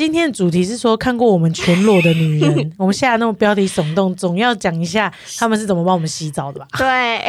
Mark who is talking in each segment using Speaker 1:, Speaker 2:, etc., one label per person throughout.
Speaker 1: 今天的主题是说看过我们全裸的女人，我们下那种标题耸动，总要讲一下他们是怎么帮我们洗澡的吧？
Speaker 2: 对，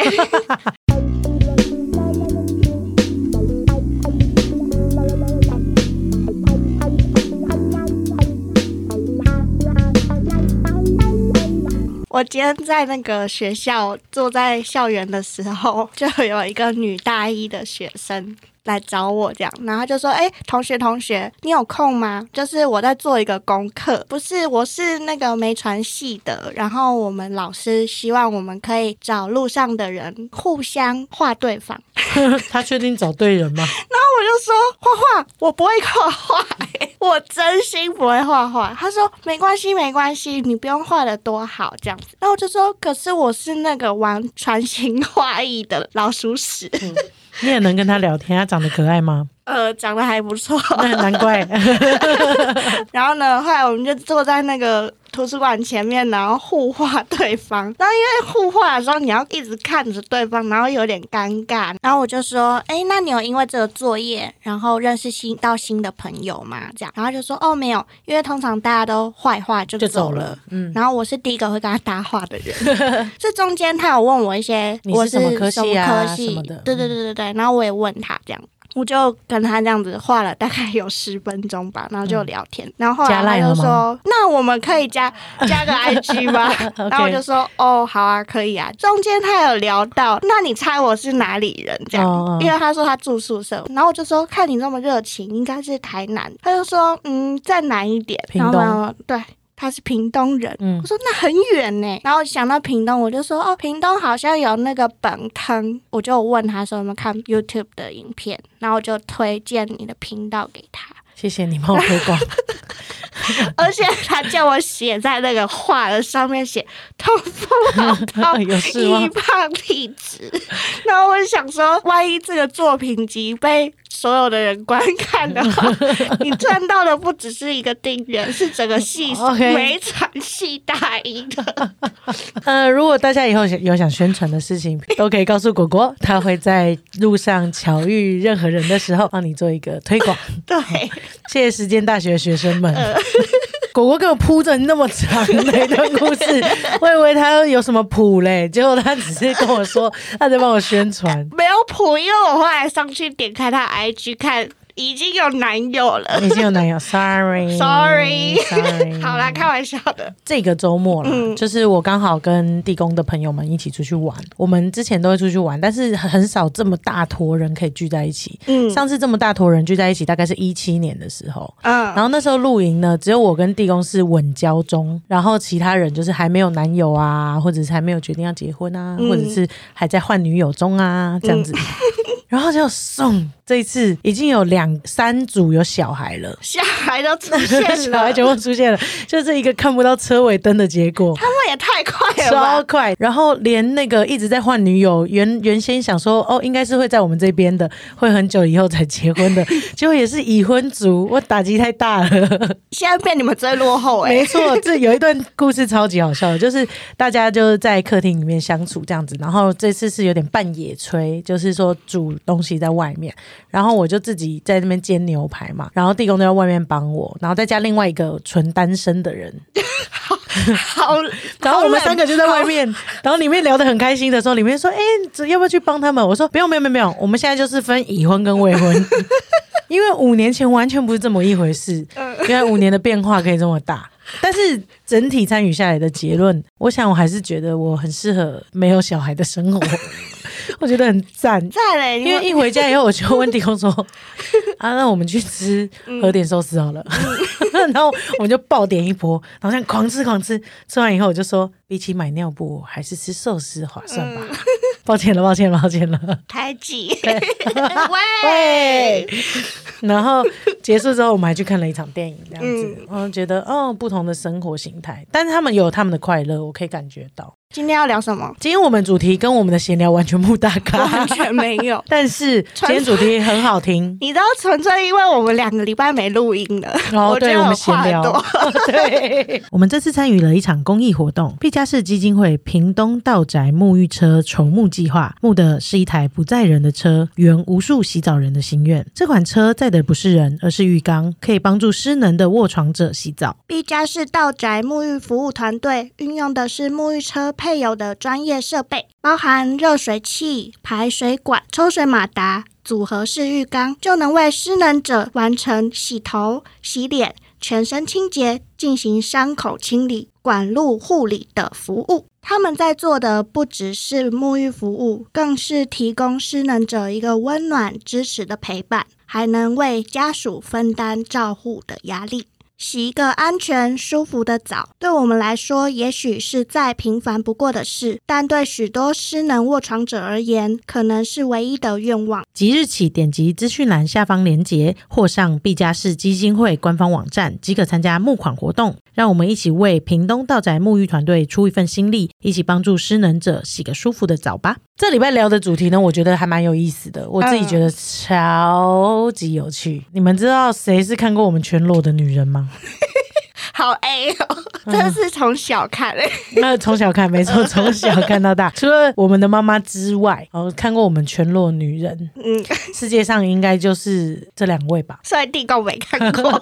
Speaker 2: 我今天在那个学校坐在校园的时候，就有一个女大一的学生来找我，这样，然后就说：“哎、同学，同学，你有空吗？就是我在做一个功课，不是，我是那个没传系的，然后我们老师希望我们可以找路上的人互相画对方。
Speaker 1: 他确定找对人吗？
Speaker 2: 然后我就说画画，我不会画画、我真心不会画画。他说没关系，没关系，你不用画的多好这样子。然后我就说，可是我是那个玩传情画意的老鼠屎，
Speaker 1: 你也能跟他聊天，他长得可爱吗？
Speaker 2: 呃，长得还不错。
Speaker 1: 那难怪，
Speaker 2: 然后呢，后来我们就坐在那个图书馆前面，然后互画对方。然后因为互画的时候，你要一直看着对方，然后有点尴尬。然后我就说：“哎，那你有因为这个作业，然后认识新到新的朋友吗？”这样，然后就说：“哦，没有，因为通常大家都画一画就
Speaker 1: 就
Speaker 2: 走了。
Speaker 1: 嗯，
Speaker 2: 然后我是第一个会跟他搭话的人，这中间他有问我一些我
Speaker 1: 你是什么科系啊
Speaker 2: 什么科系
Speaker 1: 什么的
Speaker 2: 对对对对对，然后我也问他这样，我就跟他这样子画了大概有十分钟吧，然后就聊天，然后后来他就说，那我们可以加加个 IG 吗？然后我就说，哦，好啊，可以啊。中间他有聊到，那你猜我是哪里人？这样，因为他说他住宿舍，然后我就说，看你那么热情，应该是台南。他就说，嗯，再南一点，然后对。他是屏东人，
Speaker 1: 嗯。
Speaker 2: 我说那很远呢，然后想到屏东，我就说哦，屏东好像有那个本坑，我就问他说有没有看 YouTube 的影片，然后我就推荐你的频道给他，
Speaker 1: 谢谢你帮我推广。
Speaker 2: 而且他叫我写在那个画的上面写痛风老饕
Speaker 1: 有事吗
Speaker 2: 易胖体质，然后我想说，万一这个作品集被所有的人观看的话，你赚到的不只是一个订阅，是整个系
Speaker 1: OK
Speaker 2: 每场戏大赢的。
Speaker 1: 呃，如果大家以后有想宣传的事情，都可以告诉果果，他会在路上巧遇任何人的时候，帮你做一个推广。
Speaker 2: 对，
Speaker 1: 谢谢时间大学的学生们。果果给我铺着那么长的一段故事，我以为他有什么谱嘞，结果他只是跟我说他在帮我宣传。
Speaker 2: 没有谱，因为我后来上去点开他 IG 看，已经有男友了。
Speaker 1: 已经有男友，sorry
Speaker 2: Sorry。好啦，开玩笑的。
Speaker 1: 这个周末啦，
Speaker 2: 嗯
Speaker 1: 就是我刚好跟地公的朋友们一起出去玩。我们之前都会出去玩，但是很少这么大坨人可以聚在一起。
Speaker 2: 嗯
Speaker 1: 上次这么大坨人聚在一起，大概是一七年的时候。
Speaker 2: 嗯
Speaker 1: 然后那时候露营呢，只有我跟地公是稳交中，然后其他人就是还没有男友啊，或者是还没有决定要结婚啊，
Speaker 2: 嗯
Speaker 1: 或者是还在换女友中啊，这样子。然后就送这一次已经有两三组有小孩了。
Speaker 2: 小孩都出现了，
Speaker 1: 小孩全部出现了，就是一个看不到车尾灯的结果。
Speaker 2: 他们也太快了
Speaker 1: 超！快，然后连那个一直在换女友，原原先想说哦，应该是会在我们这边的，会很久以后才结婚的，结果也是已婚族，我打击太大了。
Speaker 2: 现在变你们最落后哎、
Speaker 1: 没错，这有一段故事超级好笑的，就是大家就是在客厅里面相处这样子，然后这次是有点半野炊，就是说煮东西在外面，然后我就自己在那边煎牛排嘛，然后地公都在外面帮我，然后再加另外一个纯单身的人，
Speaker 2: 好，
Speaker 1: 然后我们三个就在外。面，然后里面聊得很开心的时候，里面说：“哎、这要不要去帮他们？”我说：“不用，不用，不用，不用，我们现在就是分已婚跟未婚，因为五年前完全不是这么一回事，因为五年的变化可以这么大。”但是整体参与下来的结论，我想我还是觉得我很适合没有小孩的生活，我觉得很赞。
Speaker 2: 赞嘞，
Speaker 1: 因为一回家以后，我就问 地公说：“啊，那我们去吃和点寿司好了。然后我们就爆点一波，然后这样狂吃狂吃。吃完以后，我就说：比起买尿布，还是吃寿司划算吧。抱歉了，抱歉了，抱歉了。
Speaker 2: 开机，
Speaker 1: 喂
Speaker 2: 喂，
Speaker 1: 然后结束之后，我们还去看了一场电影，这样子，我觉得哦，不同的生活形态，但是他们有他们的快乐，我可以感觉到。
Speaker 2: 今天要聊什么？
Speaker 1: 今天我们主题跟我们的闲聊完全不搭嘎，
Speaker 2: 完全没有。
Speaker 1: 但是今天主题很好听。
Speaker 2: 你知道，纯粹因为我们两个礼拜没录音了，
Speaker 1: 哦，对，我们闲聊。
Speaker 2: 对，
Speaker 1: 我们这次参与了一场公益活动——毕加士基金会屏东道宅沐浴车筹募计划，募的是一台不载人的车，圆无数洗澡人的心愿。这款车载的不是人，而是浴缸，可以帮助失能的卧床者洗澡。
Speaker 2: 毕加士道宅沐浴服务团队运用的是沐浴车。配有的专业设备包含热水器、排水管、抽水马达、组合式浴缸，就能为失能者完成洗头、洗脸、全身清洁、进行伤口清理、管路护理的服务。他们在做的不只是沐浴服务，更是提供失能者一个温暖、支持的陪伴，还能为家属分担照护的压力。洗一个安全、舒服的澡，对我们来说也许是再平凡不过的事，但对许多失能卧床者而言，可能是唯一的愿望。
Speaker 1: 即日起，点击资讯栏下方链接，或上毕加氏基金会官方网站，即可参加募款活动。让我们一起为屏东道宅沐浴团队出一份心力，一起帮助失能者洗个舒服的澡吧。这礼拜聊的主题呢，我觉得还蛮有意思的，我自己觉得超级有趣。你们知道谁是看过我们全裸的女人吗？
Speaker 2: 好 A 哦，真是从小看嘞。
Speaker 1: 那从小看，没错，从小看到大。除了我们的妈妈之外，哦，看过我们全裸女人，嗯，世界上应该就是这两位吧。
Speaker 2: 虽然地公没看过，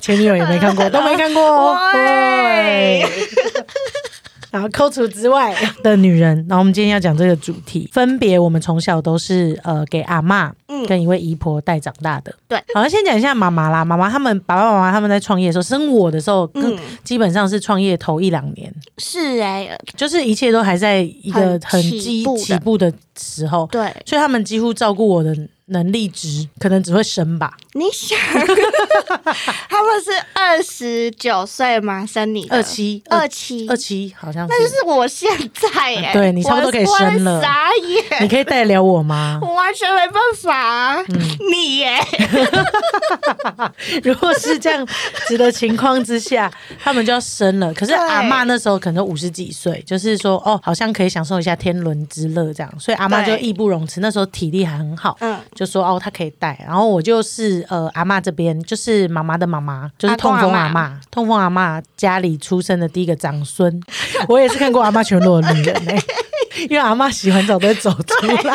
Speaker 1: 前女友也没看过，都没看过。对。然后扣除之外的女人，然后我们今天要讲这个主题，分别我们从小都是呃给阿妈跟一位姨婆带长大的。
Speaker 2: 对，
Speaker 1: 好，像先讲一下妈妈啦。妈妈他们爸爸妈妈他们在创业的时候，生我的时候，嗯，基本上是创业头一两年。
Speaker 2: 是哎，
Speaker 1: 就是一切都还在一个很基起步的时候。
Speaker 2: 对，
Speaker 1: 所以他们几乎照顾我的。能力值可能只会生吧？
Speaker 2: 你想，他们是二十九岁吗？生你
Speaker 1: 二七
Speaker 2: 二七
Speaker 1: 二七，好像
Speaker 2: 那就是我现在耶。
Speaker 1: 对你差不多可以生了，
Speaker 2: 傻眼！
Speaker 1: 你可以带得了我吗？
Speaker 2: 我完全没办法啊。你耶，
Speaker 1: 如果是这样子的情况之下，他们就要生了。可是阿妈那时候可能五十几岁，就是说哦，好像可以享受一下天伦之乐这样，所以阿妈就义不容辞。那时候体力还很好，嗯。就说哦，他可以带，然后我就是呃阿妈这边，就是妈妈的妈妈，就是痛风阿妈，痛风阿妈家里出生的第一个长孙，我也是看过阿妈全裸的女人哎。因为阿妈洗完澡都会走出来，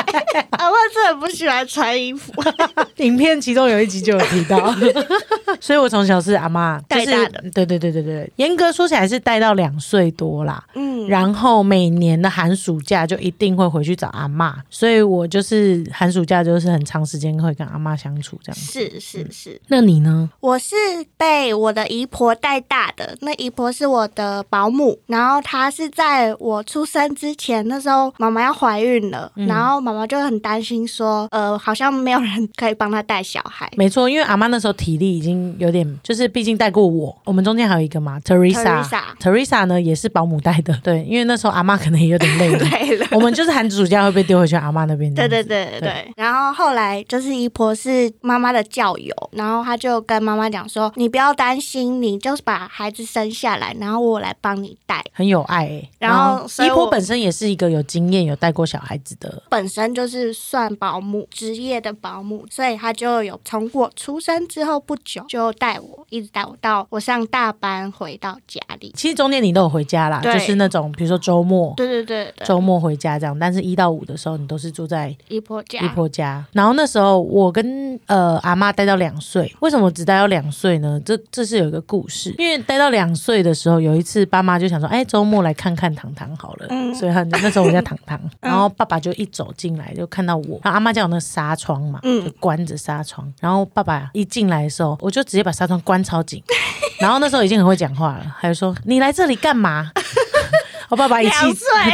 Speaker 2: 阿妈是很不喜欢穿衣服。
Speaker 1: 影片其中有一集就有提到，所以我从小是阿妈
Speaker 2: 带大的。
Speaker 1: 对对对对对，严格说起来是带到两岁多啦。嗯，然后每年的寒暑假就一定会回去找阿妈，所以我就是寒暑假就是很长时间会跟阿妈相处这样。
Speaker 2: 是是是，
Speaker 1: 那你呢？
Speaker 2: 我是被我的姨婆带大的，那姨婆是我的保姆，然后她是在我出生之前那时候。妈妈要怀孕了，然后妈妈就很担心，说，呃，好像没有人可以帮她带小孩。
Speaker 1: 没错，因为阿妈那时候体力已经有点，就是毕竟带过我，我们中间还有一个嘛，Teresa，Teresa 呢也是保姆带的，对，因为那时候阿妈可能也有点累
Speaker 2: 了，
Speaker 1: 我们就是寒暑假会被丢回去阿妈那边。
Speaker 2: 对对对对对，然后后来就是姨婆是妈妈的教友，然后她就跟妈妈讲说，你不要担心，你就是把孩子生下来，然后我来帮你带，
Speaker 1: 很有爱。然后姨婆本身也是一个有。经验有带过小孩子的，
Speaker 2: 本身就是算保姆职业的保姆，所以他就有从我出生之后不久就带我，一直带我到我上大班回到家里。
Speaker 1: 其实中间你都有回家啦，就是那种比如说周末，
Speaker 2: 对对对，
Speaker 1: 周末回家这样。但是一到五的时候，你都是住在
Speaker 2: 姨婆家。
Speaker 1: 姨婆家。然后那时候我跟呃阿妈待到两岁，为什么只待到两岁呢？这这是有一个故事，因为待到两岁的时候，有一次爸妈就想说，哎，周末来看看糖糖好了。嗯，所以那时候我。在躺躺，然后爸爸就一走进来就看到我，然后阿妈叫那个纱窗嘛，就关着纱窗，然后爸爸一进来的时候，我就直接把纱窗关超紧，然后那时候已经很会讲话了，还说你来这里干嘛？我爸爸一气，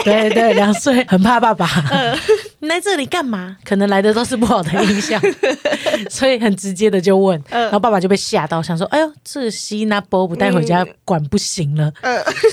Speaker 1: 对对，两岁很怕爸爸。你来这里干嘛？可能来的都是不好的印象，所以很直接的就问，然后爸爸就被吓到，想说：“哎呦，这西那波不带回家管不行了。”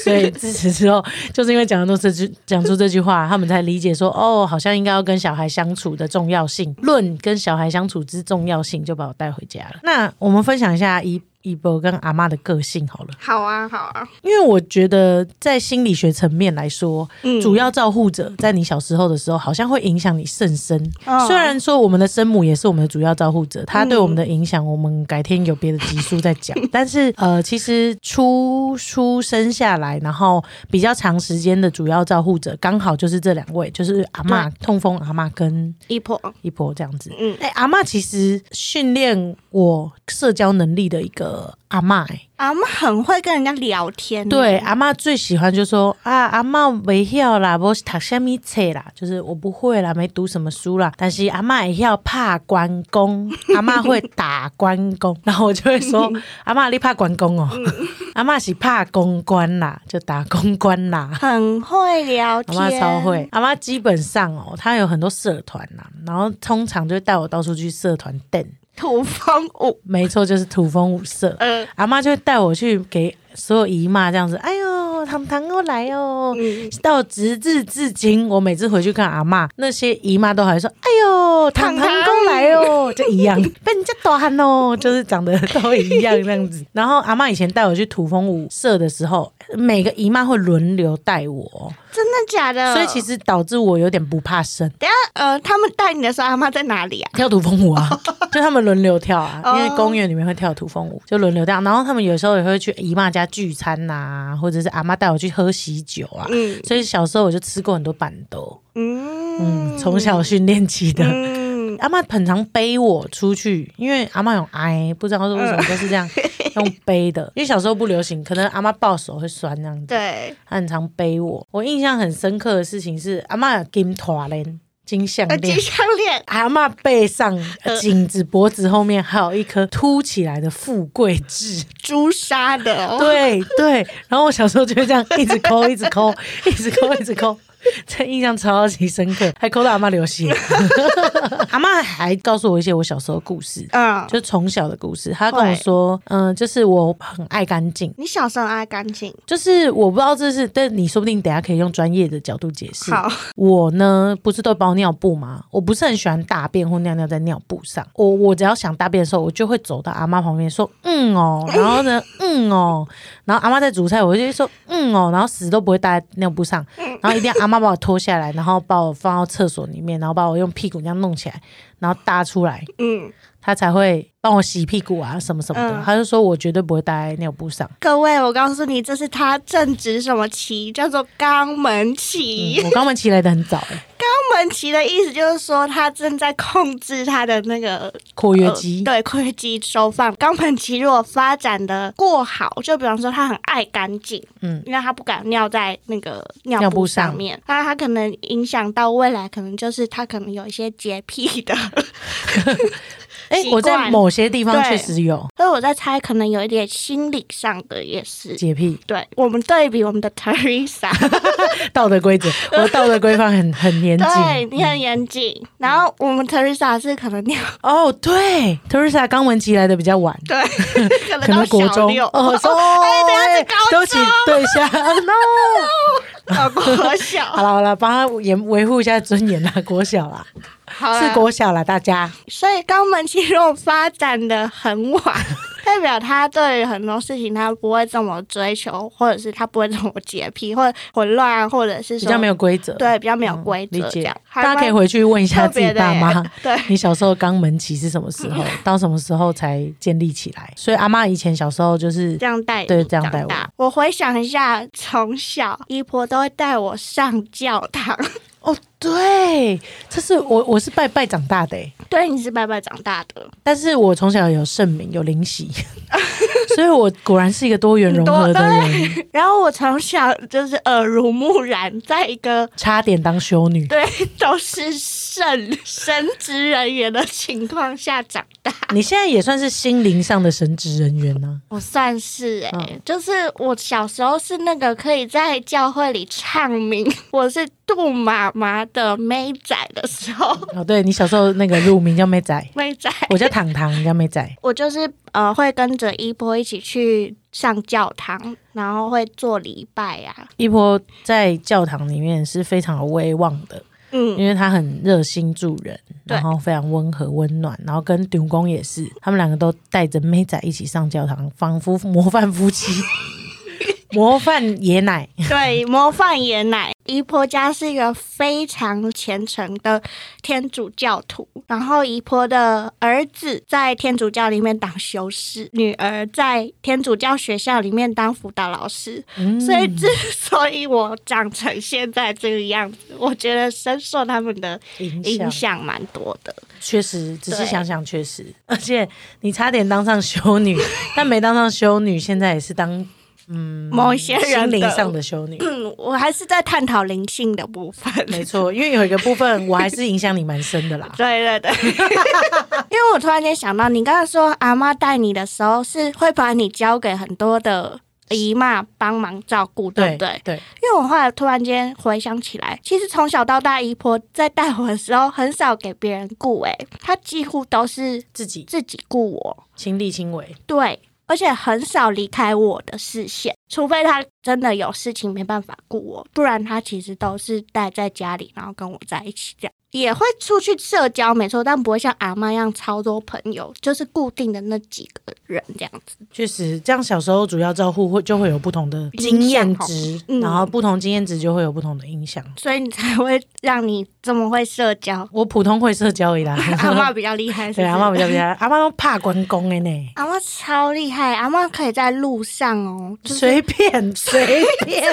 Speaker 1: 所以自此之后，就是因为讲了这句讲出这句话，他们才理解说：“哦，好像应该要跟小孩相处的重要性，论跟小孩相处之重要性，就把我带回家了。”那我们分享一下姨一波跟阿妈的个性好了，
Speaker 2: 好啊，好啊，
Speaker 1: 因为我觉得在心理学层面来说，
Speaker 2: 嗯。
Speaker 1: 主要照护者在你小时候的时候，好像会影响你甚深。
Speaker 2: 嗯
Speaker 1: 虽然说我们的生母也是我们的主要照护者，她对我们的影响，我们改天有别的集数再讲。但是呃，其实出出生下来，然后比较长时间的主要照护者，刚好就是这两位，就是阿妈痛风阿妈跟
Speaker 2: 一婆，
Speaker 1: 一婆这样子。
Speaker 2: 嗯，
Speaker 1: 哎、阿妈其实训练我社交能力的一个阿妈、欸。
Speaker 2: 阿妈很会跟人家聊天，
Speaker 1: 对，，阿妈最喜欢就说啊，阿嬷没晓啦，我是读什么册啦，就是我不会啦，没读什么书啦，但是阿妈也要怕关公，阿妈会打关公，然后我就会说，阿妈你怕关公哦，阿妈是怕公关啦，就打公关啦。
Speaker 2: 很会聊天。
Speaker 1: 阿
Speaker 2: 天，
Speaker 1: 妈超会，阿妈基本上哦，她有很多社团啦，然后通常就会带我到处去社团瞪，
Speaker 2: 土风舞，
Speaker 1: 没错，就是土风舞社。
Speaker 2: 呃，
Speaker 1: 阿妈就会带我去给所有姨妈这样子，哎呦，糖糖又来哦。
Speaker 2: 嗯，
Speaker 1: 到直至至今，我每次回去看阿妈，那些姨妈都还说：“哎呦，糖糖公来哦，就一样，被人家大汉哦，就是长得都一样这样子。”然后阿妈以前带我去土风舞社的时候，每个姨妈会轮流带我，
Speaker 2: 真的假的？
Speaker 1: 所以其实导致我有点不怕生。
Speaker 2: 等下呃，他们带你的时候，阿妈在哪里啊？
Speaker 1: 跳土风舞啊，就他们轮流跳啊，
Speaker 2: 哦
Speaker 1: 因为公园里面会跳土风舞，就轮流跳。然后他们有时候也会去姨妈家聚餐呐、或者是阿妈带我去喝喜酒啊。
Speaker 2: 嗯
Speaker 1: 所以小时候我就吃过很多板豆，
Speaker 2: 嗯
Speaker 1: 嗯，从小训练起的。
Speaker 2: 嗯，
Speaker 1: 阿妈很常背我出去，因为阿妈有癌，不知道是为什么都是这样用背的。因为小时候不流行，可能阿妈抱手会酸这样子，
Speaker 2: 对，
Speaker 1: 她很常背我。我印象很深刻的事情是，阿妈有金拖链金项
Speaker 2: 呃，
Speaker 1: 链
Speaker 2: 金，项链，
Speaker 1: 阿嬷背上、颈子、脖子后面还有一颗凸起来的富贵痣，
Speaker 2: 朱砂的哦，
Speaker 1: 对对。然后我小时候就会这样一直抠，一直抠，一直抠，一直抠。这印象超级深刻，还抠到阿妈流血。阿妈还告诉我一些我小时候的故事，
Speaker 2: 嗯，
Speaker 1: 就从小的故事。她跟我说，嗯、就是我很爱干净，
Speaker 2: 你小时候爱干净，
Speaker 1: 就是我不知道这是，但你说不定等下可以用专业的角度解释。
Speaker 2: 好，
Speaker 1: 我呢，不是都包尿布吗？我不是很喜欢大便或尿尿在尿布上。我我只要想大便的时候，我就会走到阿妈旁边说嗯哦，然后呢嗯哦，然后阿妈在煮菜，我就会说嗯哦，然后死都不会搭在尿布上，然后一定要阿妈把我脱下来，然后把我放到厕所里面，然后把我用屁股这样弄起来，然后搭出来，
Speaker 2: 嗯，
Speaker 1: 她才会帮我洗屁股啊什么什么的。
Speaker 2: 嗯
Speaker 1: 她就说我绝对不会待在尿布上。
Speaker 2: 各位，我告诉你，这是他正值什么期，叫做肛门期。
Speaker 1: 嗯、我肛门期来的很早、欸，
Speaker 2: 肛门期的意思就是说，他正在控制他的那个
Speaker 1: 括约肌。
Speaker 2: 呃对，括约肌收放。肛门期如果发展的过好，就比方说他很爱干净，
Speaker 1: 嗯，
Speaker 2: 因为他不敢尿在那个尿布
Speaker 1: 上
Speaker 2: 面，那他可能影响到未来，可能就是他可能有一些洁癖的。
Speaker 1: 哎、
Speaker 2: 习
Speaker 1: 我在某些地方
Speaker 2: 对
Speaker 1: 确实有
Speaker 2: 所以我在猜，可能有一点心理上的也是。
Speaker 1: 洁癖。
Speaker 2: 对我们对比我们的 Teresa，
Speaker 1: 道德规则，我的道德规范很很严谨。
Speaker 2: 对你很严谨，然后我们 Teresa 是可能尿，
Speaker 1: 哦，对，Teresa 刚文琪来的比较晚，
Speaker 2: 对，可能
Speaker 1: 国中哦，说
Speaker 2: 哎等一下是高
Speaker 1: 对不起，对一下，no。
Speaker 2: 到国小，
Speaker 1: 好了好了，帮他维维护一下尊严啦，国小啦，
Speaker 2: 好
Speaker 1: 是国小了，大家。
Speaker 2: 所以肛门期如果发展的很晚，代表他对于很多事情他不会这么追求，或者是他不会这么洁癖，或者混乱，或者是
Speaker 1: 比较没有规则，
Speaker 2: 对比较没有规
Speaker 1: 理解
Speaker 2: 则这样。。
Speaker 1: 大家可以回去问一下自己爸妈
Speaker 2: 对
Speaker 1: 你小时候肛门期是什么时候，到什么时候才建立起来？所以阿妈以前小时候就是
Speaker 2: 这样带你
Speaker 1: 对这样带我。
Speaker 2: 我回想一下，从小姨婆都会带我上教堂。
Speaker 1: 哦，对，这是我我是拜拜长大的欸
Speaker 2: 对，你是拜拜长大的，
Speaker 1: 但是我从小有圣名，有灵洗，所以我果然是一个多元融合的人，
Speaker 2: 然后我从小就是耳濡目染，在一个
Speaker 1: 差点当修女。
Speaker 2: 对都是圣神职人员的情况下长大。
Speaker 1: 你现在也算是心灵上的神职人员呢、
Speaker 2: 我算是哎、
Speaker 1: 嗯
Speaker 2: 就是我小时候是那个可以在教会里唱名，我是杜妈妈的妹仔的时候，
Speaker 1: 哦，对你小时候那个乳名叫妹仔，
Speaker 2: 妹仔，
Speaker 1: 我叫糖糖，你叫妹仔。
Speaker 2: 我就是呃会跟着一波一起去上教堂，然后会做礼拜啊。
Speaker 1: 一波在教堂里面是非常有威望的，
Speaker 2: 嗯，
Speaker 1: 因为他很热心助人，然后非常温和温暖，然后跟顶公也是，他们两个都带着妹仔一起上教堂，仿佛模范夫妻，模范爷奶。
Speaker 2: 对，模范爷奶。姨婆家是一个非常虔诚的天主教徒，然后姨婆的儿子在天主教里面当修士，女儿在天主教学校里面当辅导老师。
Speaker 1: 嗯
Speaker 2: 所以之所以我长成现在这个样子，我觉得深受他们的
Speaker 1: 影响
Speaker 2: 蛮多的。
Speaker 1: 确实，只
Speaker 2: 是
Speaker 1: 想想，确实，而且你差点当上修女，但没当上修女，现在也是当
Speaker 2: 某一些人
Speaker 1: 心灵上的修女。
Speaker 2: 嗯，我还是在探讨灵性的部分。
Speaker 1: 没错，因为有一个部分我还是影响你蛮深的啦。
Speaker 2: 对对对，因为我突然间想到，你刚才说阿妈带你的时候，是会把你交给很多的姨妈帮忙照顾，对不对？
Speaker 1: 对，
Speaker 2: 因为我后来突然间回想起来，其实从小到大，姨婆在带我的时候，很少给别人顾，哎，她几乎都是
Speaker 1: 自己
Speaker 2: 自己顾我，
Speaker 1: 亲力亲为。
Speaker 2: 对，而且很少离开我的视线，除非他真的有事情没办法顾我，不然他其实都是待在家里，然后跟我在一起这样。也会出去社交，没错，但不会像阿妈一样超多朋友，就是固定的那几个人这样子。
Speaker 1: 确实，这样小时候主要照顾会就会有不同的经验值，
Speaker 2: 嗯
Speaker 1: 然后不同经验值就会有不同的影响。
Speaker 2: 所以你才会让你这么会社交。
Speaker 1: 我普通会社交而已啦，
Speaker 2: 阿妈比较厉害，
Speaker 1: 对
Speaker 2: 是
Speaker 1: 阿妈比较厉害，阿妈都怕关公的呢，
Speaker 2: 阿妈超厉害，阿妈可以在路上哦，就是
Speaker 1: 随便 随便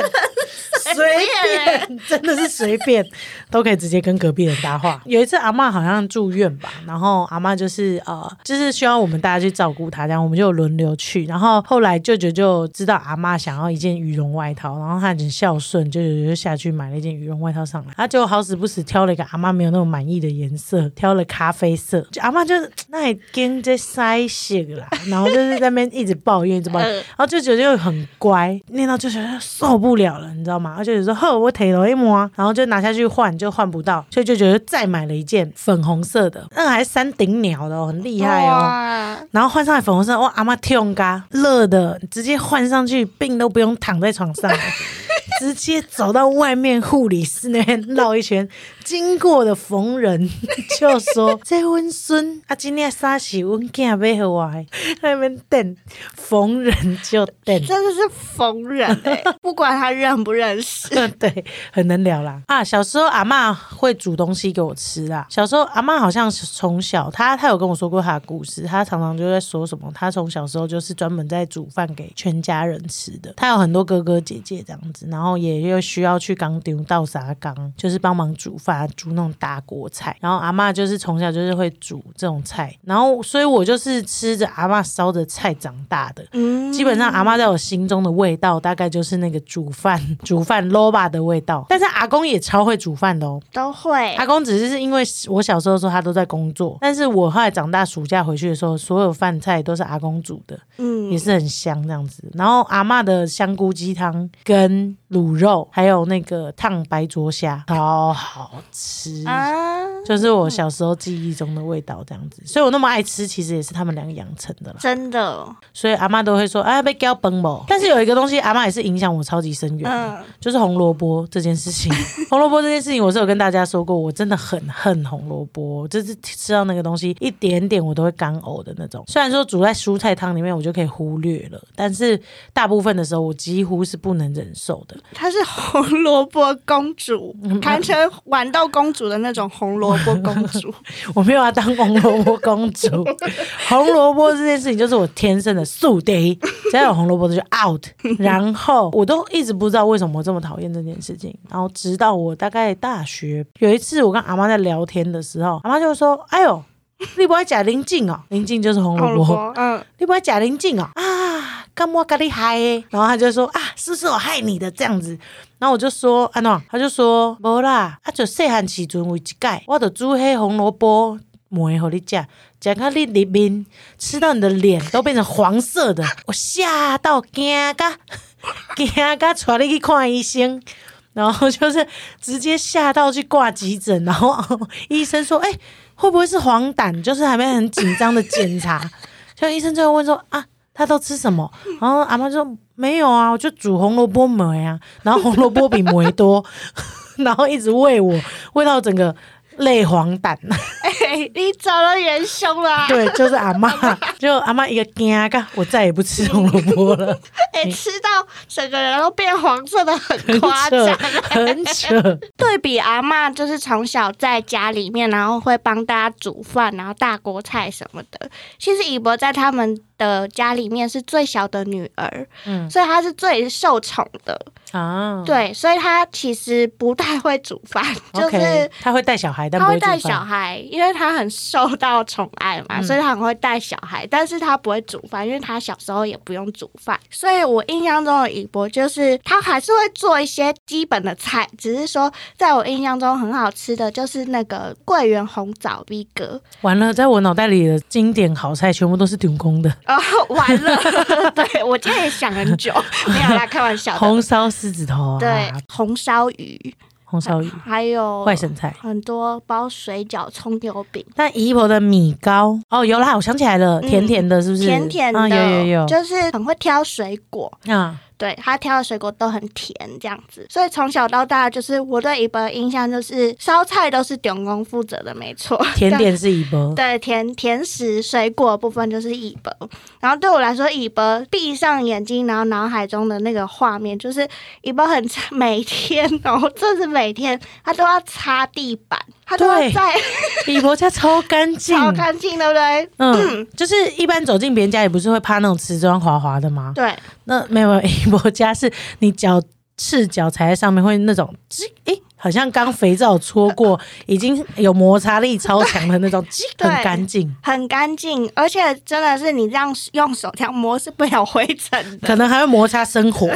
Speaker 1: 随便，真的是随便 都可以直接跟隔壁人搭话。有一次阿妈好像住院吧，然后阿妈就是呃，就是需要我们大家去照顾她，这样我们就轮流去。然后后来舅舅就知道阿妈想要一件羽绒外套，然后他很孝顺，舅舅就下去买了一件羽绒外套上来。他就好死不死挑了一个阿妈没有那么满意的颜色，挑了咖啡色。就阿妈就是那也跟这腮色啦，然后就是在那边一直抱怨，一直抱怨。
Speaker 2: 呃
Speaker 1: 然后舅舅就很乖，念到就觉得受不了了，你知道吗？然后舅舅说：“呵，我腿了一摸，然后就拿下去换，就换不到，所以就觉得再买了一件粉红色的，那个还是山顶鸟的哦，很厉害哦。然后换上来粉红色，哇，阿妈跳嘎，热的，直接换上去，病都不用躺在床上了，直接走到外面护理室那边绕一圈。经过的逢人 就说：“这温孙啊，今天啥是阮囝要和我那边等，逢人就等。”
Speaker 2: 真的是逢人哎、不管他认不认识。
Speaker 1: 对，很能聊啦啊！小时候阿嬷会煮东西给我吃啊。小时候阿嬷好像是从小，她她有跟我说过她的故事，她常常就在说什么，她从小时候就是专门在煮饭给全家人吃的。她有很多哥哥姐姐这样子，然后也又需要去缸丢倒啥缸，就是帮忙煮饭，煮那种大锅菜。然后阿妈就是从小就是会煮这种菜，然后所以我就是吃着阿妈烧的菜长大的。
Speaker 2: 嗯，
Speaker 1: 基本上阿妈在我心中的味道，大概就是那个煮饭 煮饭 low 吧的味道。但是阿公也超会煮饭的哦。
Speaker 2: 都会
Speaker 1: 阿公只是因为我小时候的时候他都在工作，但是我后来长大暑假回去的时候，所有饭菜都是阿公煮的，
Speaker 2: 嗯
Speaker 1: 也是很香这样子。然后阿妈的香菇鸡汤跟卤肉，还有那个烫白灼虾，超好吃。
Speaker 2: 啊，
Speaker 1: 就是我小时候记忆中的味道，这样子，所以我那么爱吃，其实也是他们两个养成的啦。
Speaker 2: 真的，
Speaker 1: 所以阿妈都会说：“哎，被叫崩某？”但是有一个东西，阿妈也是影响我超级深远的，
Speaker 2: 嗯
Speaker 1: 就是红萝卜这件事情。红萝卜这件事情，我是有跟大家说过，我真的很恨红萝卜，就是吃到那个东西一点点我都会干呕的那种。虽然说煮在蔬菜汤里面我就可以忽略了，但是大部分的时候我几乎是不能忍受的。
Speaker 2: 她是红萝卜公主，
Speaker 1: 嗯
Speaker 2: 堪称豌豆公主的那种红萝卜公主。
Speaker 1: 我没有要当红萝卜公主，红萝卜这件事情就是我天生的宿敌，只要有红萝卜就 out。然后我都一直不知道为什么我这么讨厌这件事情，然后直到我大概大学有一次，我跟阿妈在聊天的时候，阿妈就说：“哎呦，你不爱假林静哦，林静就是红
Speaker 2: 红
Speaker 1: 萝卜，
Speaker 2: 嗯，
Speaker 1: 你不爱假林静哦啊，干我跟你害的。”然后他就说：“啊，是不是我害你的这样子？”然后我就说：“安怎？”他就说：“无啦，啊，就细汉时阵有一届，我就煮迄红萝卜。”糜互你食，食到你里面吃到你的脸都变成黄色的，我吓到惊噶，惊噶，带你去看医生，然后就是直接吓到去挂急诊，然后医生说：“哎、会不会是黄疸？”就是还没很紧张的检查，就医生最后问说：“啊，他都吃什么？”然后阿妈说：“没有啊，我就煮红萝卜糜啊，然后红萝卜比馍多。”然后一直喂我，喂到整个泪黄疸。
Speaker 2: 哎、你找了元凶了、啊。
Speaker 1: 对，就是阿妈，就阿妈一个惊噶，我再也不吃红萝卜了，
Speaker 2: 哎、吃到整个人都变黄色的，很夸张。，
Speaker 1: 很扯。
Speaker 2: 对比阿妈，就是从小在家里面，然后会帮大家煮饭，然后大锅菜什么的。其实以博在他们的家里面是最小的女儿，
Speaker 1: 嗯
Speaker 2: 所以她是最受宠的。
Speaker 1: 啊，
Speaker 2: 对，所以她其实不太会煮饭，就是
Speaker 1: 他会带小孩，但不煮
Speaker 2: 她会带小。孩，因为她很受到宠爱嘛，
Speaker 1: 嗯
Speaker 2: 所以她很会带小孩，但是她不会煮饭，因为她小时候也不用煮饭。所以我印象中的以博就是她还是会做一些基本的菜，只是说在我印象中很好吃的就是那个桂圆红枣逼格。
Speaker 1: 完了，在我脑袋里的经典好菜全部都是顶工的，
Speaker 2: 哦，完了，对我今天也想很久，没有啦，开玩笑的。
Speaker 1: 红烧狮子头啊，
Speaker 2: 对，红烧鱼，
Speaker 1: 红烧鱼、
Speaker 2: 还有
Speaker 1: 外省菜。
Speaker 2: 很多包水饺、葱油饼。
Speaker 1: 但姨婆的米糕。哦，有啦，我想起来了，
Speaker 2: 嗯
Speaker 1: 甜甜的，是不是？
Speaker 2: 甜甜的，
Speaker 1: 啊，有有有。
Speaker 2: 就是很会挑水果，
Speaker 1: 啊，
Speaker 2: 对他挑的水果都很甜，这样子。所以从小到大，就是我对姨伯的印象就是烧菜都是董工负责的，没错。
Speaker 1: 甜点是姨婆，
Speaker 2: 对甜甜食水果部分就是乙伯，然后对我来说，乙伯闭上眼睛，然后脑海中的那个画面就是乙伯很 每天哦，这是每天他都要擦地板，他都在
Speaker 1: 李伯家超干净，
Speaker 2: 超干净，对不对？
Speaker 1: 嗯，就是一般走进别人家，也不是会怕那种瓷砖滑滑的吗？
Speaker 2: 对，
Speaker 1: 那没有，没有 姨婆家是你脚赤脚踩在上面会那种，吱诶，好像刚肥皂搓过，已经有摩擦力超强的那种，很干净。
Speaker 2: 很干净，而且真的是你这样用手这样磨是不了灰尘的。
Speaker 1: 可能还会摩擦生活，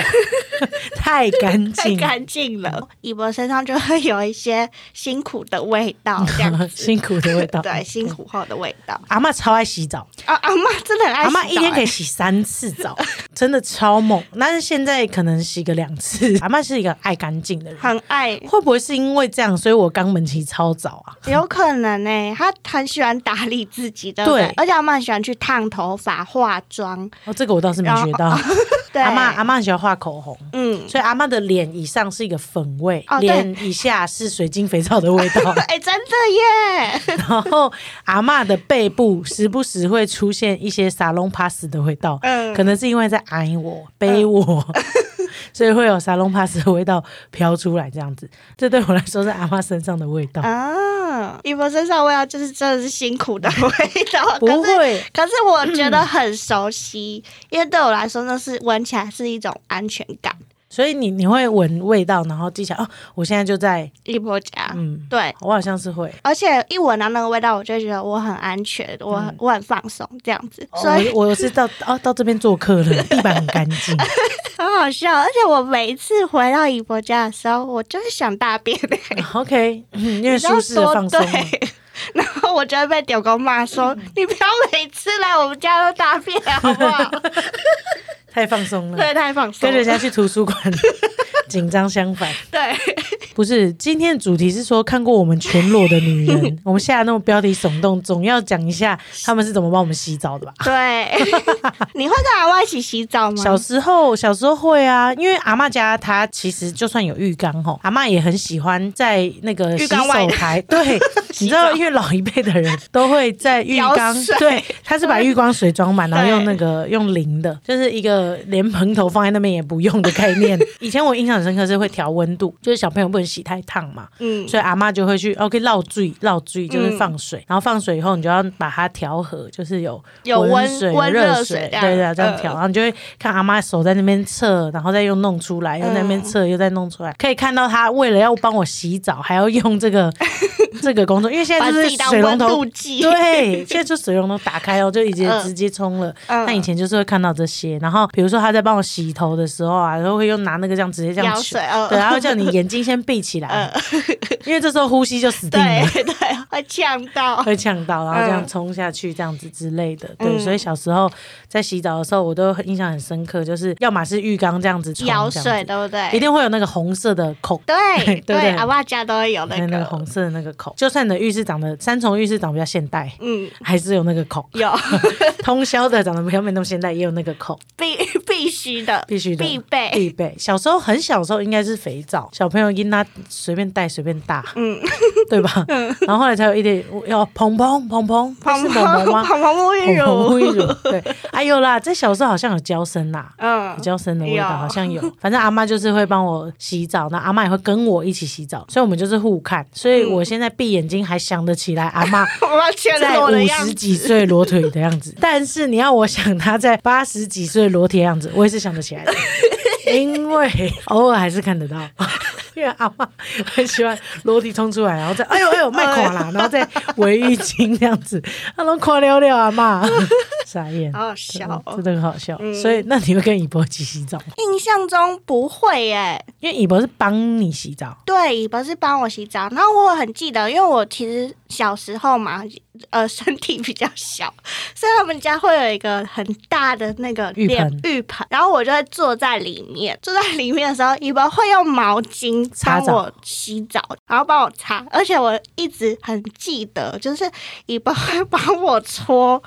Speaker 1: 太干净
Speaker 2: 太
Speaker 1: 净，
Speaker 2: 干净了，乙博身上就会有一些辛苦的味道，这样子。
Speaker 1: 辛苦的味道。
Speaker 2: 对，辛苦后的味道。
Speaker 1: 阿妈超爱洗澡，
Speaker 2: 啊，阿妈真的很爱洗澡、
Speaker 1: 阿妈一天可以
Speaker 2: 欸
Speaker 1: 洗三次澡，真的超猛。但是现在可能洗个两次。阿妈是一个爱干净的人，
Speaker 2: 很爱，
Speaker 1: 会不会是因为这样，所以我肛门期超早啊？
Speaker 2: 有可能呢、他很喜欢打理自己，对不对？
Speaker 1: 对
Speaker 2: 而且阿妈很喜欢去烫头发、化妆。
Speaker 1: 哦，这个我倒是没学到。
Speaker 2: 对，
Speaker 1: 阿妈阿妈很喜欢画口红。
Speaker 2: 嗯，
Speaker 1: 所以阿妈的脸以上是一个粉味，
Speaker 2: 哦
Speaker 1: 脸以下是水晶肥皂的味道。
Speaker 2: 哎、真的耶，
Speaker 1: 然后阿妈的背部时不时会出现一些沙龙 pass 的味道，
Speaker 2: 嗯
Speaker 1: 可能是因为在挨我、背我，所以会有沙龙 pass 的味道飘出来，这样子。这对我来说是阿嬷身上的味道，
Speaker 2: 啊，姨婆身上味道就是真的是辛苦的味道，
Speaker 1: 不
Speaker 2: 可是
Speaker 1: 会。
Speaker 2: 可是我觉得很熟悉，因为对我来说，那是闻起来是一种安全感。
Speaker 1: 所以你你会闻味道，然后记起来哦，我现在就在，
Speaker 2: 姨婆家，
Speaker 1: 嗯，
Speaker 2: 对，
Speaker 1: 我好像是会。
Speaker 2: 而且一闻到那个味道，我就觉得我很安全，我很、我很放松，这样子，所以
Speaker 1: 哦我我是到 哦到这边做客了，地板很干净。
Speaker 2: 很 好笑。而且我每一次回到姨婆家的时候，我就是想大便、欸
Speaker 1: ，OK，嗯因为舒适的放松嘛。
Speaker 2: 然后我就会被屌公骂说：“你不要每次来我们家都大便，好不好
Speaker 1: 太放松？”了，
Speaker 2: 对，太放松。
Speaker 1: 跟人家去图书馆 紧张相反。
Speaker 2: 对，
Speaker 1: 不是，今天的主题是说看过我们全裸的女人，我们下的那种标题耸动，总要讲一下他们是怎么帮我们洗澡的吧？
Speaker 2: 对，你会跟阿妈一起洗澡吗？
Speaker 1: 小时候，小时候会啊，因为阿嬷家她其实就算有浴缸吼，阿嬷也很喜欢在那个洗
Speaker 2: 浴缸外
Speaker 1: 手台，对，你知道，因为老一辈的人都会在浴缸对，他是把浴缸水装满，然后用那个用淋的，就是一个连盆头放在那边也不用的概念。以前我印象很深刻是会调温度，就是小朋友不能洗太烫嘛，
Speaker 2: 嗯，
Speaker 1: 所以阿妈就会去 OK 绕醉绕醉，就是放水，然后放水以后你就要把它调和，就是有
Speaker 2: 有温
Speaker 1: 水、热
Speaker 2: 热水
Speaker 1: 对对，这样
Speaker 2: 嗯。
Speaker 1: 调，然后你就会看阿妈手在那边测，然后再又弄出来，又在那边测，又再弄出来，可以看到她为了要帮我洗澡，还要用这个 这个工作，因为现在就是水龙头。对，现在就水龙头打开哦，就已经
Speaker 2: 嗯。
Speaker 1: 直接冲了。
Speaker 2: 嗯。
Speaker 1: 那以前就是会看到这些，然后比如说他在帮我洗头的时候啊，然后会用拿那个这样直接这样
Speaker 2: 水，嗯。
Speaker 1: 对，然后叫你眼睛先闭起来，因为这时候呼吸就死定了。
Speaker 2: 对对，会呛到。
Speaker 1: 会呛到，然后这样
Speaker 2: 嗯
Speaker 1: 冲下去这样子之类的。对，
Speaker 2: 嗯
Speaker 1: 所以小时候在洗澡的时候，我都印象很深刻，就是要么是浴缸这样子冲
Speaker 2: 舀水，对不对？
Speaker 1: 一定会有那个红色的口。
Speaker 2: 对
Speaker 1: 对
Speaker 2: 阿爸家都会有那
Speaker 1: 那
Speaker 2: 个
Speaker 1: 个红色的那个口，就算你的浴室长得三重浴室长得比较现代，
Speaker 2: 嗯，
Speaker 1: 还是有那个口。
Speaker 2: 有
Speaker 1: 通宵的长得比较没那么现代，也有那个口，
Speaker 2: 必必须的，
Speaker 1: 必须的
Speaker 2: 必备。
Speaker 1: 必备。小时候很小的时候应该是肥皂，小朋友因他随便带随便大，
Speaker 2: 嗯，
Speaker 1: 对吧？然后后来才有一点要蓬蓬蓬蓬，是 蓬蓬吗？
Speaker 2: 蓬蓬沐浴
Speaker 1: 蓬蓬沐浴
Speaker 2: 乳，
Speaker 1: 对，哎有啦，在小时候好像有胶身啦。
Speaker 2: 嗯
Speaker 1: 有，胶身的味道好像有，反正阿妈就是会帮我洗澡，那阿妈也会跟我一起洗澡，所以我们就是互看，所以我现在闭眼睛还想得起来阿妈 在五。十几岁裸腿的样子，但是你要我想她在八十几岁裸体的样子，我也是想得起来的，因为偶尔还是看得到。因为阿妈很喜欢裸体冲出来，然后再哎呦哎呦卖垮啦，然后再围浴巾这样子，阿龙垮了了阿妈，傻眼，
Speaker 2: 好好笑哦。
Speaker 1: 真的很好笑。
Speaker 2: 嗯。
Speaker 1: 所以那你会跟以博一起洗澡吗？
Speaker 2: 印象中不会耶，
Speaker 1: 因为以博是帮你洗澡，
Speaker 2: 对，以博是帮我洗澡，然后我很记得，因为我其实小时候嘛，呃，身体比较小，所以他们家会有一个很大的那个
Speaker 1: 浴盆。
Speaker 2: 脸浴盆，然后我就会坐在里面，坐在里面的时候，姨妈会用毛巾帮我洗澡，然后帮我擦，而且我一直很记得，就是姨妈会帮我搓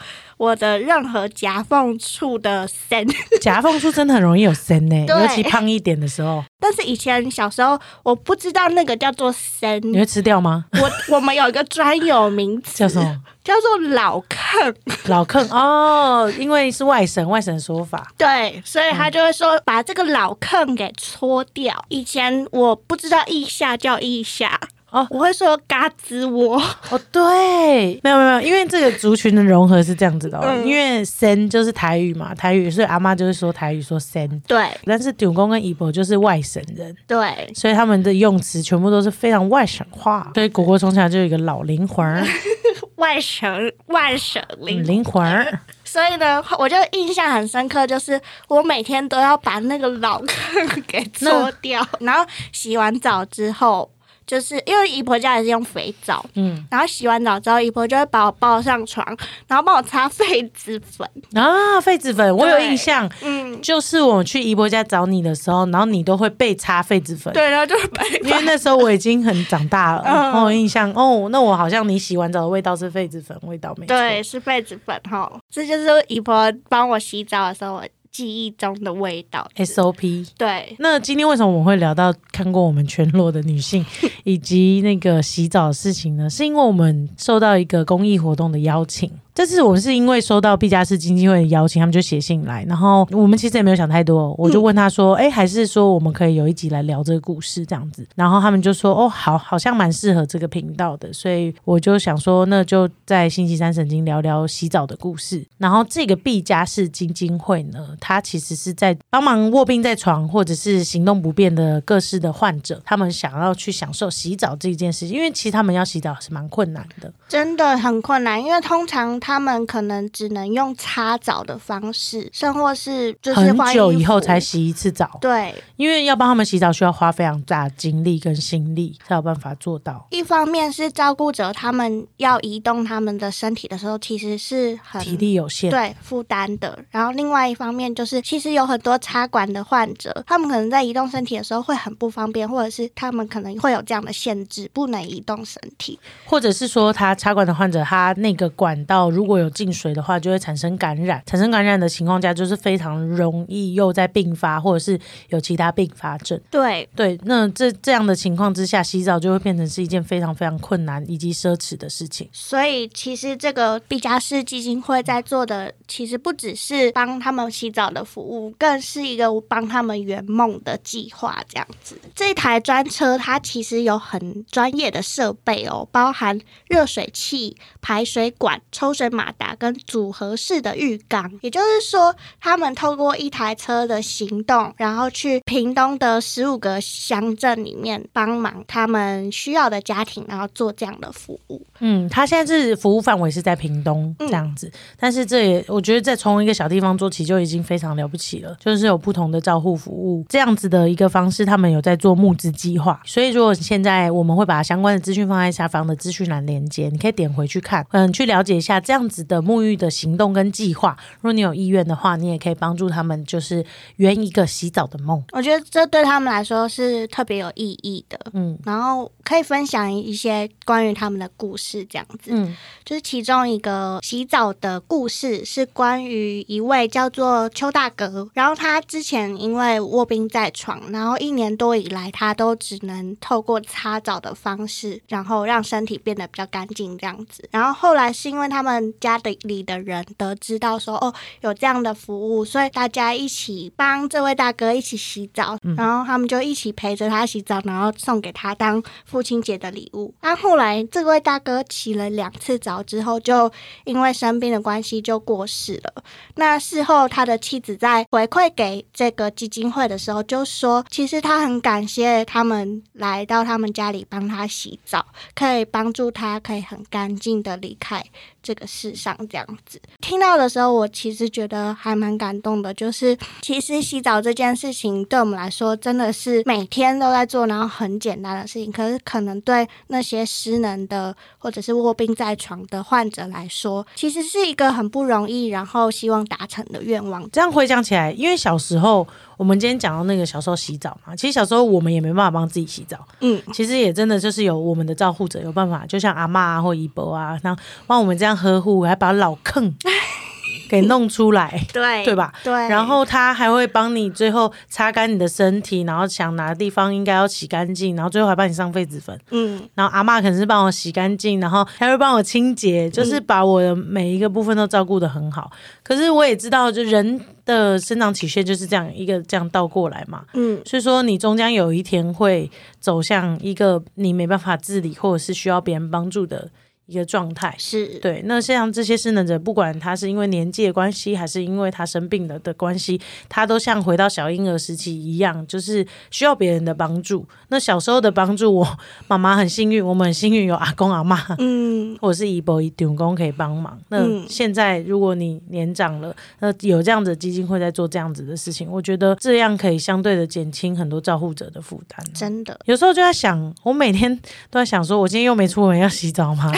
Speaker 2: 我的任何夹缝处的森。
Speaker 1: 夹缝处真的很容易有森呢，
Speaker 2: 对
Speaker 1: 尤其胖一点的时候，
Speaker 2: 但是以前小时候我不知道那个叫做森，
Speaker 1: 你会吃掉吗？
Speaker 2: 我我们有一个专有名词，
Speaker 1: 叫什么？
Speaker 2: 叫做老坑。
Speaker 1: 老坑哦，因为是外省，外省说法。
Speaker 2: 对，所以他就会说把这个老坑给搓掉。以前我不知道腋下叫腋下，
Speaker 1: 哦。
Speaker 2: 我会说嘎吱窝。
Speaker 1: 哦，对，没有没有，因为这个族群的融合是这样子的哦，
Speaker 2: 嗯。
Speaker 1: 因为森就是台语嘛，台语，所以阿妈就是说台语说森，
Speaker 2: 对。
Speaker 1: 但是顶公跟姨婆就是外省人。
Speaker 2: 对，
Speaker 1: 所以他们的用词全部都是非常外省话，所以果果从小就有一个老灵魂儿，
Speaker 2: 外省外省灵
Speaker 1: 嗯灵魂儿，
Speaker 2: 所以呢，我就印象很深刻，就是我每天都要把那个老坑给搓掉，然后洗完澡之后，就是因为姨婆家也是用肥皂，
Speaker 1: 嗯
Speaker 2: 然后洗完澡之后，姨婆就会把我抱上床，然后帮我擦 痱子粉。
Speaker 1: 啊，痱子粉我有印象，
Speaker 2: 嗯，
Speaker 1: 就是我去姨婆家找你的时候，然后你都会被擦痱子粉。
Speaker 2: 对，然后就是白
Speaker 1: 因为那时候我已经很长大了，
Speaker 2: 嗯
Speaker 1: 我有印象哦。那我好像你洗完澡的味道是痱子粉味道，没错。
Speaker 2: 对，是痱子粉哈，这就是姨婆帮我洗澡的时候我记忆中的味道。
Speaker 1: SOP。
Speaker 2: 对，
Speaker 1: 那今天为什么我们会聊到看过我们全裸的女性 以及那个洗澡的事情呢？是因为我们受到一个公益活动的邀请。这次我们是因为收到毕加斯基金会的邀请，他们就写信来，然后我们其实也没有想太多，我就问他说：“哎、还是说我们可以有一集来聊这个故事这样子？”然后他们就说：“哦，好，好像蛮适合这个频道的。”所以我就想说，那就在星期三神经聊聊洗澡的故事。然后这个毕加氏基金会呢，它其实是在帮忙卧病在床或者是行动不便的各式的患者，他们想要去享受洗澡这一件事情，因为其实他们要洗澡是蛮困难的。
Speaker 2: 真的很困难，因为通常他们可能只能用擦澡的方式，甚或是就是
Speaker 1: 很久以后才洗一次澡，
Speaker 2: 对。
Speaker 1: 因为要帮他们洗澡需要花非常大精力跟心力，才有办法做到。
Speaker 2: 一方面是照顾者他们要移动他们的身体的时候，其实是很
Speaker 1: 体力有限，
Speaker 2: 对负担的。然后另外一方面就是，其实有很多插管的患者，他们可能在移动身体的时候会很不方便，或者是他们可能会有这样的限制，不能移动身体。
Speaker 1: 或者是说他插管的患者，他那个管道如果有进水的话，就会产生感染。产生感染的情况下，就是非常容易又在并发，或者是有其他并发症。
Speaker 2: 对，
Speaker 1: 对，那这这样的情况之下，洗澡就会变成是一件非常非常困难以及奢侈的事情。
Speaker 2: 所以其实这个毕加斯基金会在做的，其实不只是帮他们洗澡的服务，更是一个帮他们圆梦的计划。这样子，这台专车它其实有很专业的设备哦，包含热水器、排水管、抽水马达跟组合式的浴缸。也就是说，他们透过一台车的行动，然后去屏东的十五个乡镇里面帮忙他们需要的家庭，然后做这样的服务。
Speaker 1: 嗯，他现在是服务范围是在屏东这样子，但是这也我觉得在从一个小地方做起就已经非常了不起了，就是有不同的照护服务这样子的一个方式，他们有在做募资计划。所以如果现在我们会把相关的资讯放在下方的资讯栏连接，你可以点回去看，嗯，去了解一下这样子的沐浴的行动跟计划。如果你有意愿的话，你也可以帮助他们，就是圆一个洗澡的梦。
Speaker 2: 我觉得这对他们来说是特别有意义的，
Speaker 1: 嗯
Speaker 2: 然后可以分享一些关于他们的故事，这样子。
Speaker 1: 嗯
Speaker 2: 就是其中一个洗澡的故事，是关于一位叫做邱大哥，然后他之前因为卧病在床，然后一年多以来，他都只能透过擦澡的方式，然后让身体变得比较干净这样子。然后后来是因为他们家的里的人得知到说，哦，有这样的服务，所以大家一起帮这位大哥一起洗澡，然后他们就一起陪着他洗澡，然后送给他当父亲节的礼物。那后来这位大哥洗了两次澡之后，就因为生病的关系就过世了。那事后他的妻子在回馈给这个基金会的时候，就说其实他很感谢他们来到他们家里帮他洗澡，可以帮助他可以很干净的离开这个世上这样子。听到的时候，我其实觉得还蛮感动的，就是其实洗澡这件事情对我们来说真的是每天都在做，然后很简单的事情，可是可能对那些失能的或者是卧病在床的患者来说，其实是一个很不容易，然后希望达成的愿望。
Speaker 1: 这样回想起来，因为小时候我们今天讲到那个小时候洗澡嘛，其实小时候我们也没办法帮自己洗澡，
Speaker 2: 嗯，
Speaker 1: 其实也真的就是有我们的照护者有办法，就像阿嬷啊或姨伯啊，然后帮我们这样呵护，还把老坑 给弄出来。
Speaker 2: 对
Speaker 1: 对吧？
Speaker 2: 对，
Speaker 1: 然后他还会帮你最后擦干你的身体，然后想哪个地方应该要洗干净，然后最后还帮你上痱子粉。
Speaker 2: 嗯，
Speaker 1: 然后阿嬷可能是帮我洗干净，然后还会帮我清洁，就是把我的每一个部分都照顾得很好。可是我也知道，就人的生长曲线就是这样一个这样倒过来嘛。
Speaker 2: 嗯，
Speaker 1: 所以说，你终将有一天会走向一个你没办法自理，或者是需要别人帮助的一个状态。
Speaker 2: 是，
Speaker 1: 对，那像这些失能者，不管他是因为年纪的关系，还是因为他生病了的关系，他都像回到小婴儿时期一样，就是需要别人的帮助。那小时候的帮助，我妈妈很幸运，我们很幸运有阿公阿妈，
Speaker 2: 嗯，
Speaker 1: 或者是姨伯姨丢公可以帮忙。那
Speaker 2: 嗯
Speaker 1: 现在如果你年长了，那有这样子的基金会在做这样子的事情，我觉得这样可以相对的减轻很多照护者的负担。
Speaker 2: 真的，
Speaker 1: 有时候就在想，我每天都在想，说我今天又没出门要洗澡吗？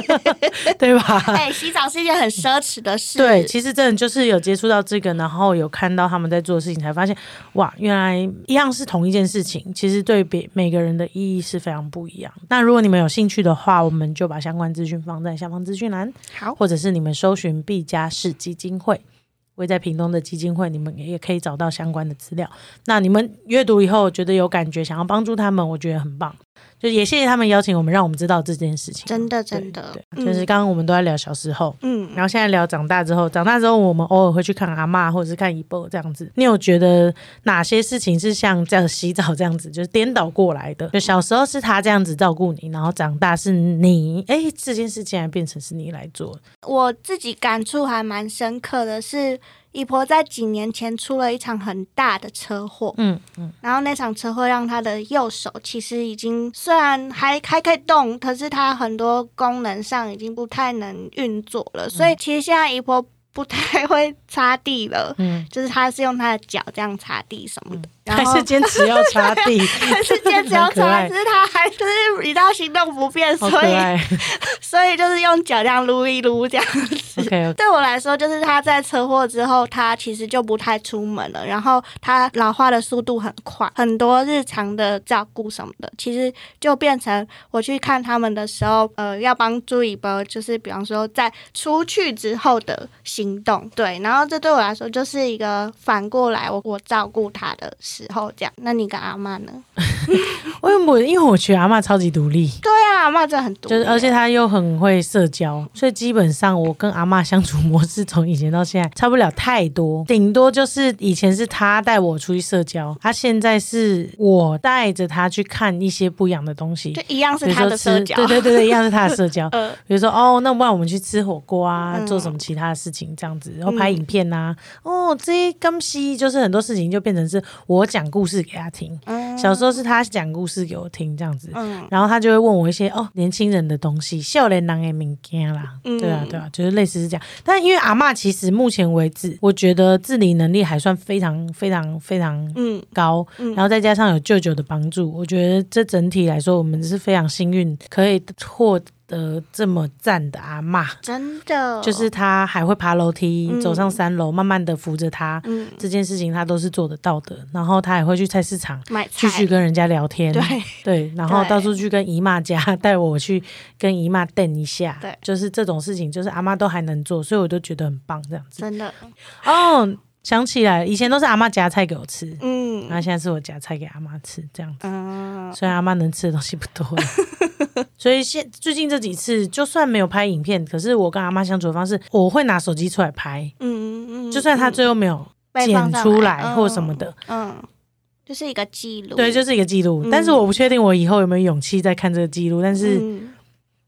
Speaker 1: 对吧？
Speaker 2: 哎、洗澡是一件很奢侈的事。
Speaker 1: 对，其实真的就是有接触到这个，然后有看到他们在做的事情，才发现哇，原来一样是同一件事情，其实对别每个人的意义是非常不一样。那如果你们有兴趣的话，我们就把相关资讯放在下方资讯栏，
Speaker 2: 好，
Speaker 1: 或者是你们搜寻毕加氏基金会。会在屏东的基金会，你们也可以找到相关的资料。那你们阅读以后觉得有感觉，想要帮助他们，我觉得很棒。就也谢谢他们邀请我们，让我们知道这件事情。
Speaker 2: 真的真的
Speaker 1: 对，就是刚刚我们都在聊小时候，
Speaker 2: 嗯，
Speaker 1: 然后现在聊长大之后，长大之后我们偶尔会去看阿妈或者是看姨伯这样子。你有觉得哪些事情是像这样洗澡这样子，就是颠倒过来的？就小时候是他这样子照顾你，然后长大是你，哎，这件事竟然变成是你来做。
Speaker 2: 我自己感触还蛮深刻的是，姨婆在几年前出了一场很大的车祸，
Speaker 1: 嗯嗯，
Speaker 2: 然后那场车祸让她的右手其实已经虽然还还可以动，可是她很多功能上已经不太能运作了，所以其实现在姨婆不太 会擦地了。
Speaker 1: 嗯，
Speaker 2: 就是她是用她的脚这样擦地什么的，然
Speaker 1: 还是坚持要擦地，
Speaker 2: 还是坚持要擦，只是他还就是一到行动不便，所以。所以就是用脚这样撸一撸这样子。对我来说，就是他在车祸之后，他其实就不太出门了，然后他老化的速度很快，很多日常的照顾什么的，其实就变成我去看他们的时候，呃，要帮助一波，就是比方说在出去之后的行动，对，然后这对我来说就是一个反过来我我照顾他的时候这样。那你跟阿妈呢？
Speaker 1: 为什么？因为我觉得阿嬷超级独立。
Speaker 2: 对啊，阿妈真的很多，
Speaker 1: 就是，而且她又很会社交，所以基本上我跟阿嬷相处模式从以前到现在差不了太多，顶多就是以前是她带我出去社交，她现在是我带着她去看一些不一样的东西。
Speaker 2: 就，一样是他
Speaker 1: 比如说吃，
Speaker 2: 的社交，
Speaker 1: 对对对对，一样是她的社交。
Speaker 2: 呃，
Speaker 1: 比如说哦，那不然我们去吃火锅啊，
Speaker 2: 嗯。
Speaker 1: 做什么其他的事情这样子，然后拍影片呐、哦，这些刚西就是很多事情就变成是我讲故事给她听，
Speaker 2: 嗯。
Speaker 1: 小时候是她讲故事给我听这样子，
Speaker 2: 嗯。
Speaker 1: 然后他就会问我一些哦年轻人的东西，笑脸男的物件啦，
Speaker 2: 嗯。
Speaker 1: 对啊对啊，就是类似是这样。但因为阿妈其实目前为止，我觉得自理能力还算非常非常非常
Speaker 2: 嗯。
Speaker 1: 高，
Speaker 2: 嗯。
Speaker 1: 然后再加上有舅舅的帮助，我觉得这整体来说，我们是非常幸运可以获得这么赞的阿妈。
Speaker 2: 真的？
Speaker 1: 就是她还会爬楼梯，
Speaker 2: 嗯
Speaker 1: 走上三楼，慢慢的扶着她，
Speaker 2: 嗯。
Speaker 1: 这件事情她都是做得到的。然后她也会去菜市场
Speaker 2: 买
Speaker 1: 继续跟人家聊天，
Speaker 2: 对。
Speaker 1: 对，然后到处去跟姨妈家，带我去跟姨妈瞪一下，
Speaker 2: 对。
Speaker 1: 就是这种事情，就是阿妈都还能做，所以我都觉得很棒，这样子。
Speaker 2: 真的。
Speaker 1: 哦，想起来，以前都是阿妈夹菜给我吃，然
Speaker 2: 嗯。
Speaker 1: 后现在是我夹菜给阿妈吃，这样子。
Speaker 2: 嗯
Speaker 1: 虽然阿妈能吃的东西不多了，所以现最近这几次，就算没有拍影片，可是我跟阿妈相处的方式，我会拿手机出来拍，
Speaker 2: 嗯嗯嗯，
Speaker 1: 就算他最后没有剪出来或什么的，
Speaker 2: 嗯，嗯就是一个记录，
Speaker 1: 对，就是一个记录。
Speaker 2: 嗯。
Speaker 1: 但是我不确定我以后有没有勇气再看这个记录，但是。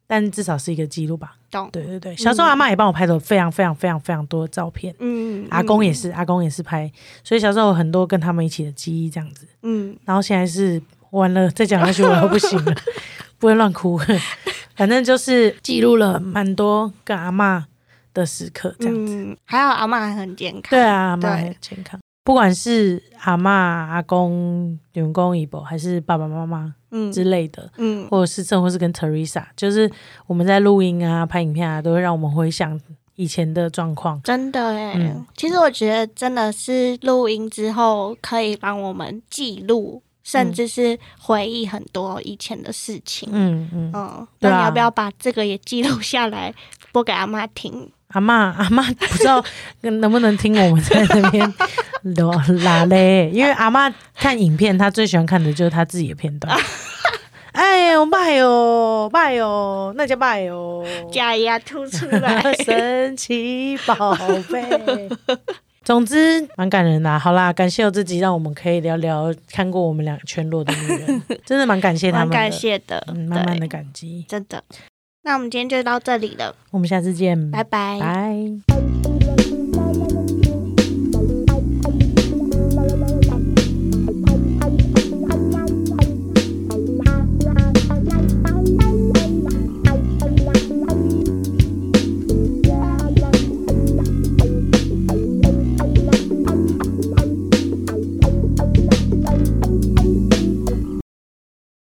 Speaker 2: 嗯
Speaker 1: 但至少是一个记录吧。
Speaker 2: 懂，
Speaker 1: 对对对，小时候阿妈也帮我拍了非常非常非常非常多的照片，
Speaker 2: 嗯，
Speaker 1: 阿公也是，阿公也是拍，所以小时候有很多跟他们一起的记忆这样子。
Speaker 2: 嗯，
Speaker 1: 然后现在是完了，再讲下去我要不行了，不会乱哭。反正就是记录了蛮多跟阿妈的时刻这样子。
Speaker 2: 嗯，还好阿妈还很健康，
Speaker 1: 对啊，阿
Speaker 2: 妈
Speaker 1: 很健康。不管是阿嬷、阿公、员工、姨伯，还是爸爸妈妈
Speaker 2: 嗯。
Speaker 1: 之类的，
Speaker 2: 嗯。
Speaker 1: 或者是甚或是跟 Teresa，就是我们在录音啊、拍影片啊，都会让我们回想以前的状况。
Speaker 2: 真的哎、
Speaker 1: 嗯。
Speaker 2: 其实我觉得真的是录音之后可以帮我们记录，甚至是回忆很多以前的事情。
Speaker 1: 嗯嗯，
Speaker 2: 嗯，那你要不要把这个也记录下来，播给阿妈听？
Speaker 1: 阿妈阿妈不知道能不能听我们在那边 拉拉嘞，因为阿妈看影片，她最喜欢看的就是她自己的片段。哎呦，拜哟拜哟，那叫拜哟。
Speaker 2: 假牙凸出来，
Speaker 1: 神奇宝贝。总之蛮感人的啊、好啦，感谢有自己，让我们可以聊聊看过我们两全裸的女人，真的蛮感谢他们的，
Speaker 2: 蛮感谢的，
Speaker 1: 嗯，满满的，感激。
Speaker 2: 真的。那我们今天就到这里了，
Speaker 1: 我们下次见，
Speaker 2: 拜拜。
Speaker 1: 拜。